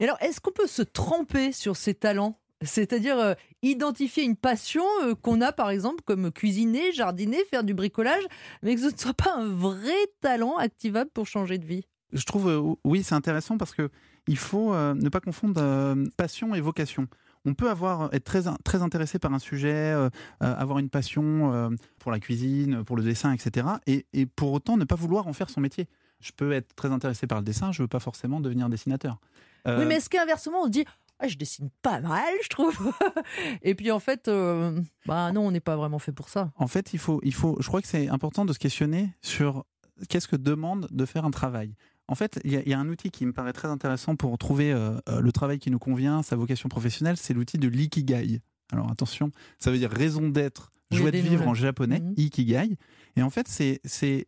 Et alors, est-ce qu'on peut se tromper sur ses talents? C'est-à-dire euh, identifier une passion euh, qu'on a, par exemple, comme cuisiner, jardiner, faire du bricolage, mais que ce ne soit pas un vrai talent activable pour changer de vie. je trouve, euh, oui, c'est intéressant parce que il faut ne pas confondre passion et vocation. On peut avoir être très très intéressé par un sujet, avoir une passion pour la cuisine, pour le dessin, etc. Et, et pour autant ne pas vouloir en faire son métier. Je peux être très intéressé par le dessin, je veux pas forcément devenir dessinateur. Euh, Oui, mais est-ce qu'inversement, on se dit Ah, je dessine pas mal, je trouve Et puis en fait, euh, bah non, on n'est pas vraiment fait pour ça. En fait, il faut, il faut, je crois que c'est important de se questionner sur qu'est-ce que demande de faire un travail. En fait, il y, a- il y a un outil qui me paraît très intéressant pour trouver euh, euh, le travail qui nous convient, sa vocation professionnelle, c'est l'outil de l'ikigai. Alors attention, ça veut dire raison d'être, joie de vivre en japonais, Mhm. ikigai. Et en fait, c'est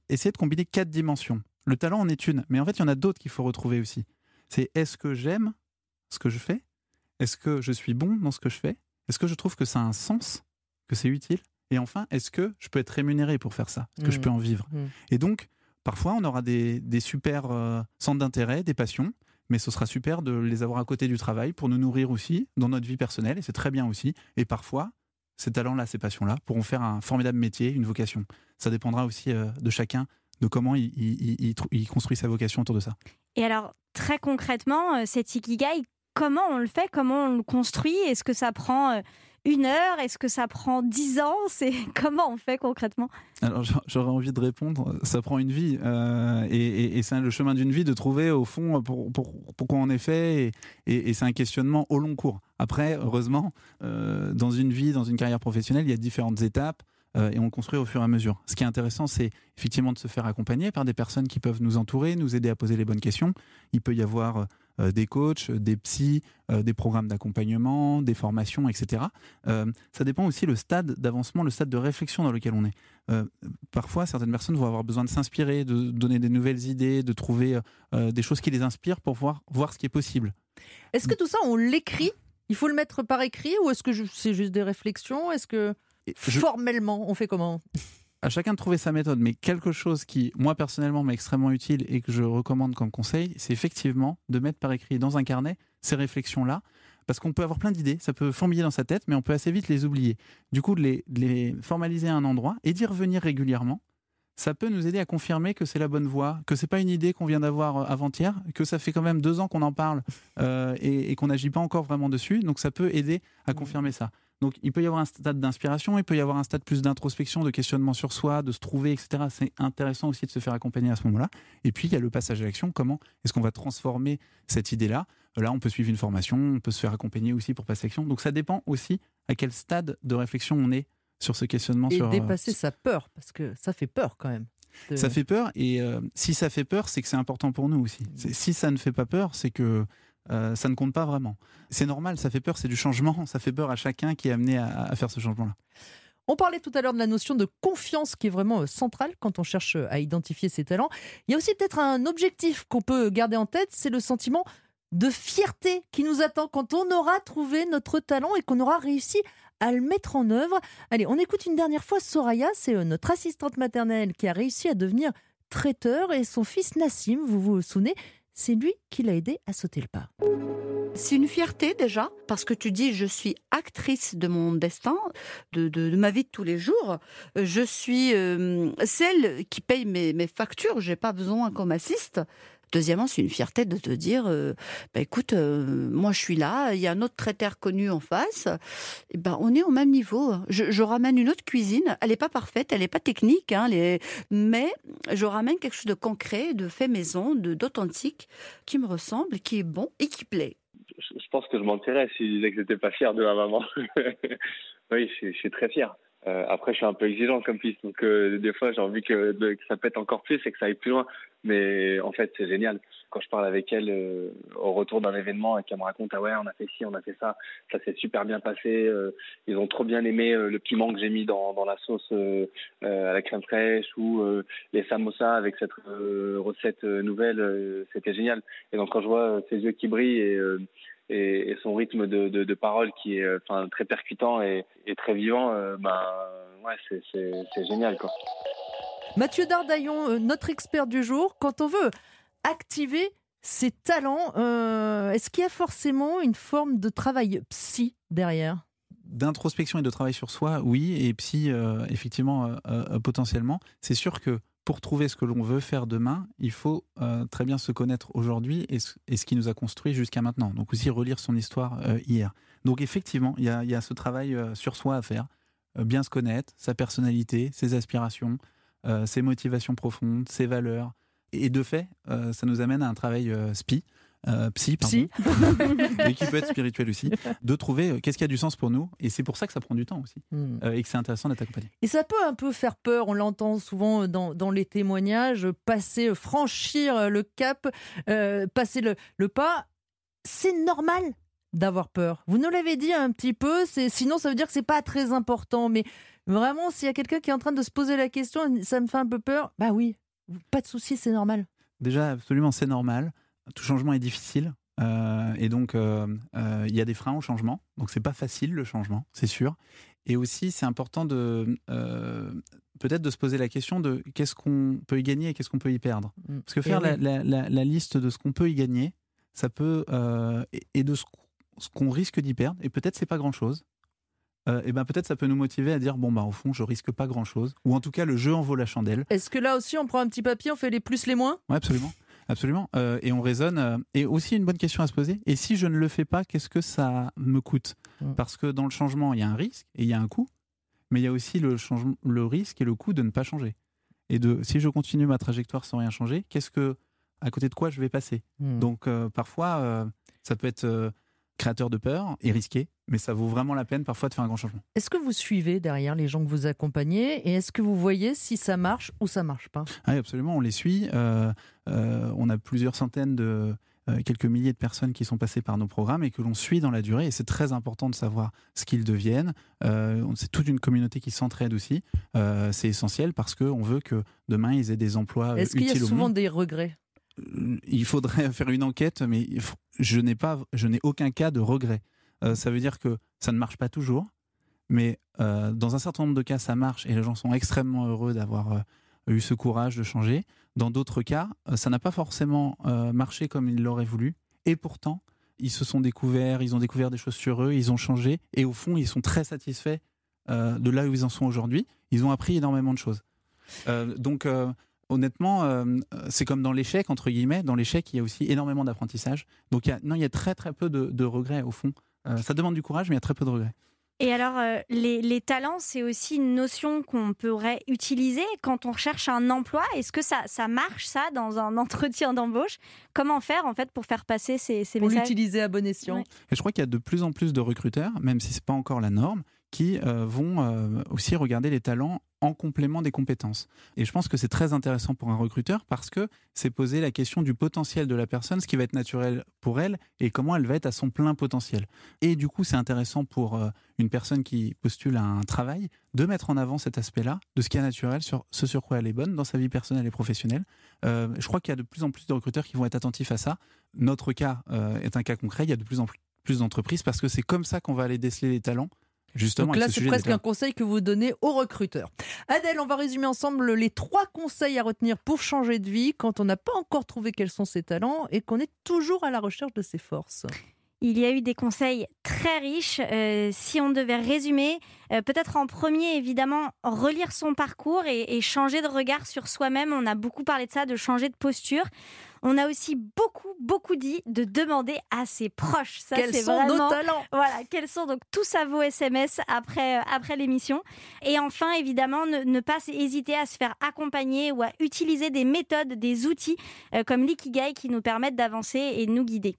essayer de combiner quatre dimensions. Le talent en est une, mais en fait, il y en a d'autres qu'il faut retrouver aussi. C'est est-ce que j'aime ce que je fais Est-ce que je suis bon dans ce que je fais? Est-ce que je trouve que ça a un sens? Que c'est utile? Et enfin, est-ce que je peux être rémunéré pour faire ça? Est-ce que je Mhm. peux en vivre? Mhm. Et donc, parfois, on aura des, des super euh, centres d'intérêt, des passions, mais ce sera super de les avoir à côté du travail pour nous nourrir aussi dans notre vie personnelle, et c'est très bien aussi. Et parfois, ces talents-là, ces passions-là, pourront faire un formidable métier, une vocation. Ça dépendra aussi euh, de chacun, de comment il, il- il- il trou- il construit sa vocation autour de ça. Et alors, très concrètement, euh, cet ikigai, comment on le fait Comment on le construit? Est-ce que ça prend euh, une heure? Est-ce que ça prend dix ans? C'est Comment on fait concrètement? Alors j'a- j'aurais envie de répondre, ça prend une vie euh, et, c'est le chemin d'une vie de trouver au fond pour, pour- pourquoi on est fait et, c'est un questionnement au long cours. Après, heureusement, euh, dans une vie, dans une carrière professionnelle, il y a différentes étapes et on construit au fur et à mesure. Ce qui est intéressant, c'est effectivement de se faire accompagner par des personnes qui peuvent nous entourer, nous aider à poser les bonnes questions. Il peut y avoir des coachs, des psys, euh, des programmes d'accompagnement, des formations, etc. Euh, ça dépend aussi le stade d'avancement, le stade de réflexion dans lequel on est. Euh, parfois, certaines personnes vont avoir besoin de s'inspirer, de donner des nouvelles idées, de trouver euh, des choses qui les inspirent pour voir, voir ce qui est possible. Est-ce que tout ça, on l'écrit? Il faut le mettre par écrit ou est-ce que c'est juste des réflexions? Est-ce que je- formellement, on fait comment? À chacun de trouver sa méthode, mais quelque chose qui, moi personnellement, m'est extrêmement utile et que je recommande comme conseil, c'est effectivement de mettre par écrit dans un carnet ces réflexions-là, parce qu'on peut avoir plein d'idées, ça peut fourmiller dans sa tête, mais on peut assez vite les oublier. Du coup, de les, de les formaliser à un endroit et d'y revenir régulièrement, ça peut nous aider à confirmer que c'est la bonne voie, que c'est pas une idée qu'on vient d'avoir euh, avant-hier, que ça fait quand même deux ans qu'on en parle euh, et, et qu'on n'agit pas encore vraiment dessus. Donc ça peut aider à confirmer ça. Donc il peut y avoir un stade d'inspiration, il peut y avoir un stade plus d'introspection, de questionnement sur soi, de se trouver, etc. C'est intéressant aussi de se faire accompagner à ce moment-là. Et puis il y a le passage à l'action. Comment est-ce qu'on va transformer cette idée-là? Là, on peut suivre une formation, on peut se faire accompagner aussi pour passer à l'action. Donc ça dépend aussi à quel stade de réflexion on est sur ce questionnement. Et sur, euh, dépasser sa peur, parce que ça fait peur quand même. de- Ça fait peur et euh, si ça fait peur, c'est que c'est important pour nous aussi. Si ça ne fait pas peur, c'est que euh, ça ne compte pas vraiment. C'est normal, ça fait peur, c'est du changement, ça fait peur à chacun qui est amené à, à faire ce changement-là. On parlait tout à l'heure de la notion de confiance qui est vraiment euh, centrale quand on cherche euh, à identifier ses talents. Il y a aussi peut-être un objectif qu'on peut garder en tête, c'est le sentiment de fierté qui nous attend quand on aura trouvé notre talent et qu'on aura réussi à le mettre en œuvre. Allez, on écoute une dernière fois Soraya, c'est notre assistante maternelle qui a réussi à devenir traiteur et son fils Nassim, vous vous souvenez, c'est lui qui l'a aidé à sauter le pas. C'est une fierté déjà, parce que tu dis je suis actrice de mon destin, de, de- ma vie de tous les jours. Je suis euh, celle qui paye mes, mes factures, j'ai pas besoin qu'on m'assiste. Deuxièmement, c'est une fierté de te dire, euh, bah, écoute, euh, moi je suis là, il y a un autre traiteur connu en face, et ben on est au même niveau. Je, ramène une autre cuisine, elle n'est pas parfaite, elle n'est pas technique, hein, mais je ramène quelque chose de concret, de fait maison, d'authentique, qui me ressemble, qui est bon et qui plaît. je pense que je mentirais si je disais que j'étais pas fier de ma maman. oui, je, suis- très fier. Euh, après, je suis un peu exigeant comme fils, donc des fois, j'ai envie que ça pète encore plus et que ça aille plus loin. Mais en fait, c'est génial. Quand je parle avec elle euh, au retour d'un événement et qu'elle me raconte ah ouais, on a fait ci, on a fait ça, ça s'est super bien passé. euh, ils ont trop bien aimé euh, le piment que j'ai mis dans, la sauce à la crème fraîche ou les samosas avec cette recette nouvelle, c'était génial. Et donc quand je vois ses yeux qui brillent et son rythme de, parole qui est très percutant et, et très vivant, ben ouais, c'est génial quoi. Mathieu Dardaillon, euh, notre expert du jour, quand on veut activer ses talents, euh, est-ce qu'il y a forcément une forme de travail psy derrière? D'introspection et de travail sur soi, oui, et psy, euh, effectivement, potentiellement. C'est sûr que pour trouver ce que l'on veut faire demain, il faut très bien se connaître aujourd'hui et, ce- qui nous a construit jusqu'à maintenant. Donc aussi relire son histoire hier. Donc effectivement, il y y a ce travail sur soi à faire. Bien se connaître, sa personnalité, ses aspirations, euh, ses motivations profondes, ses valeurs. Et de fait, euh, ça nous amène à un travail euh, spi, euh, psy, Psy. mais qui peut être spirituel aussi, de trouver euh, qu'est-ce qui a du sens pour nous. Et c'est pour ça que ça prend du temps aussi, Hmm. euh, et que c'est intéressant d'être accompagné. Et ça peut un peu faire peur, on l'entend souvent dans, dans les témoignages, passer, franchir le cap, passer le, le pas. C'est normal d'avoir peur. Vous nous l'avez dit un petit peu, c'est sinon ça veut dire que c'est pas très important. Mais vraiment, s'il y a quelqu'un qui est en train de se poser la question, ça me fait un peu peur, bah oui, pas de souci, c'est normal. Déjà, absolument, c'est normal. Tout changement est difficile. euh, et donc, euh, euh, il y a des freins au changement. Donc, c'est pas facile le changement, c'est sûr. Et aussi, c'est important de peut-être de se poser la question de qu'est-ce qu'on peut y gagner et qu'est-ce qu'on peut y perdre. Mm. Parce que faire la, la- la- la liste de ce qu'on peut y gagner, ça peut et, et de ce, qu'on- ce qu'on risque d'y perdre. Et peut-être c'est pas grand-chose. euh, et ben peut-être ça peut nous motiver à dire bon bah au fond je risque pas grand chose ou en tout cas le jeu en vaut la chandelle Est-ce que là aussi on prend un petit papier, on fait les plus, les moins? Ouais, absolument. Absolument. Euh, et on raisonne. euh, et aussi une bonne question à se poser. Et si je ne le fais pas, qu'est-ce que ça me coûte? Parce que dans le changement, il y a un risque et il y a un coût. Mais il y a aussi le, changement, le risque et le coût de ne pas changer. Et de si je continue ma trajectoire sans rien changer, qu'est-ce que à côté de quoi je vais passer? Hmm. Donc parfois, ça peut être créateur de peur et risqué, mais ça vaut vraiment la peine parfois de faire un grand changement. Est-ce que vous suivez derrière les gens que vous accompagnez et est-ce que vous voyez si ça marche ou ça marche pas? Oui, absolument, on les suit. Euh, euh, on a plusieurs centaines de euh, quelques milliers de personnes qui sont passées par nos programmes et que l'on suit dans la durée. Et c'est très important de savoir ce qu'ils deviennent. C'est toute une communauté qui s'entraide aussi. C'est essentiel parce qu'on veut que demain ils aient des emplois Est-ce qu'il y a souvent des regrets? Il faudrait faire une enquête, mais je n'ai pas, je n'ai aucun cas de regret. Euh, ça veut dire que ça ne marche pas toujours. mais euh, dans un certain nombre de cas, ça marche et les gens sont extrêmement heureux d'avoir euh, eu ce courage de changer. Dans d'autres cas, ça n'a pas forcément marché comme ils l'auraient voulu. Et pourtant, ils se sont découverts, ils ont découvert des choses sur eux, ils ont changé. Et au fond, ils sont très satisfaits de là où ils en sont aujourd'hui. Ils ont appris énormément de choses. Donc, honnêtement, euh, c'est comme dans l'échec, entre guillemets. Dans l'échec, il y a aussi énormément d'apprentissage. Donc, il y a, non, il y a très, très peu de, de regrets, au fond. Euh, ça demande du courage, mais il y a très peu de regrets. Et alors, euh, les, les talents, c'est aussi une notion qu'on pourrait utiliser quand on recherche un emploi. Est-ce que ça, ça marche, ça, dans un entretien d'embauche? Comment faire, en fait, pour faire passer ces, ces Pour messages? l'utiliser à bon escient. Ouais. Et je crois qu'il y a de plus en plus de recruteurs, même si ce n'est pas encore la norme, qui euh, vont euh, aussi regarder les talents en complément des compétences. Et je pense que c'est très intéressant pour un recruteur parce que c'est poser la question du potentiel de la personne, ce qui va être naturel pour elle et comment elle va être à son plein potentiel. Et du coup, c'est intéressant pour euh, une personne qui postule à un travail de mettre en avant cet aspect-là, de ce qui est naturel, sur ce sur quoi elle est bonne dans sa vie personnelle et professionnelle. Je crois qu'il y a de plus en plus de recruteurs qui vont être attentifs à ça. Notre cas est un cas concret. Il y a de plus en plus d'entreprises parce que c'est comme ça qu'on va aller déceler les talents. Justement, Donc là, ce c'est presque un conseil que vous donnez aux recruteurs. Adèle, on va résumer ensemble les trois conseils à retenir pour changer de vie quand on n'a pas encore trouvé quels sont ses talents et qu'on est toujours à la recherche de ses forces. Il y a eu des conseils très riches. Euh, si on devait résumer, euh, peut-être en premier, évidemment, relire son parcours et, et changer de regard sur soi-même. On a beaucoup parlé de ça, de changer de posture. On a aussi beaucoup, beaucoup dit de demander à ses proches. Ça, quels c'est sont vraiment... nos talents? Voilà, quels sont donc tous à vos SMS après, euh, après l'émission. Et enfin, évidemment, ne, ne pas hésiter à se faire accompagner ou à utiliser des méthodes, des outils euh, comme l'ikigai qui nous permettent d'avancer et de nous guider.